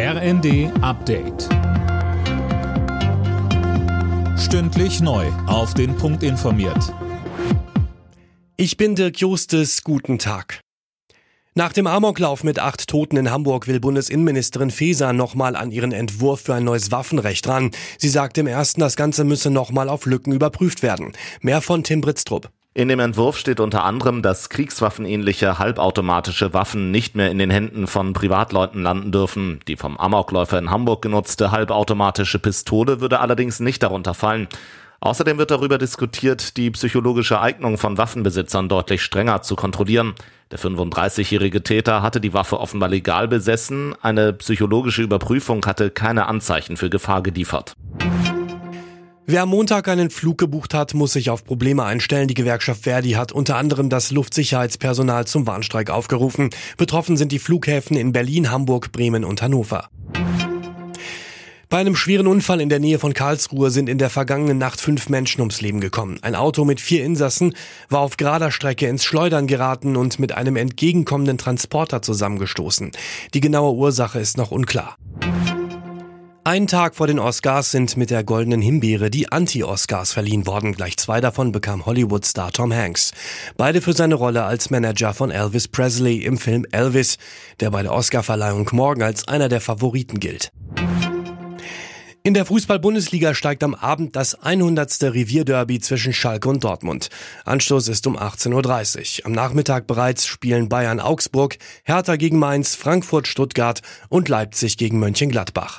RND Update. Stündlich neu. Auf den Punkt informiert. Ich bin Dirk Justes. Guten Tag. Nach dem Amoklauf mit acht Toten in Hamburg will Bundesinnenministerin Faeser nochmal an ihren Entwurf für ein neues Waffenrecht ran. Sie sagt im ersten, das Ganze müsse nochmal auf Lücken überprüft werden. Mehr von Tim Britztrup. In dem Entwurf steht unter anderem, dass kriegswaffenähnliche halbautomatische Waffen nicht mehr in den Händen von Privatleuten landen dürfen. Die vom Amokläufer in Hamburg genutzte halbautomatische Pistole würde allerdings nicht darunter fallen. Außerdem wird darüber diskutiert, die psychologische Eignung von Waffenbesitzern deutlich strenger zu kontrollieren. Der 35-jährige Täter hatte die Waffe offenbar legal besessen. Eine psychologische Überprüfung hatte keine Anzeichen für Gefahr geliefert. Wer am Montag einen Flug gebucht hat, muss sich auf Probleme einstellen. Die Gewerkschaft Verdi hat unter anderem das Luftsicherheitspersonal zum Warnstreik aufgerufen. Betroffen sind die Flughäfen in Berlin, Hamburg, Bremen und Hannover. Bei einem schweren Unfall in der Nähe von Karlsruhe sind in der vergangenen Nacht fünf Menschen ums Leben gekommen. Ein Auto mit vier Insassen war auf gerader Strecke ins Schleudern geraten und mit einem entgegenkommenden Transporter zusammengestoßen. Die genaue Ursache ist noch unklar. Ein Tag vor den Oscars sind mit der Goldenen Himbeere die Anti-Oscars verliehen worden. Gleich zwei davon bekam Hollywood-Star Tom Hanks. Beide für seine Rolle als Manager von Elvis Presley im Film Elvis, der bei der Oscarverleihung morgen als einer der Favoriten gilt. In der Fußball-Bundesliga steigt am Abend das 100. Revierderby zwischen Schalke und Dortmund. Anstoß ist um 18.30 Uhr. Am Nachmittag bereits spielen Bayern Augsburg, Hertha gegen Mainz, Frankfurt Stuttgart und Leipzig gegen Mönchengladbach.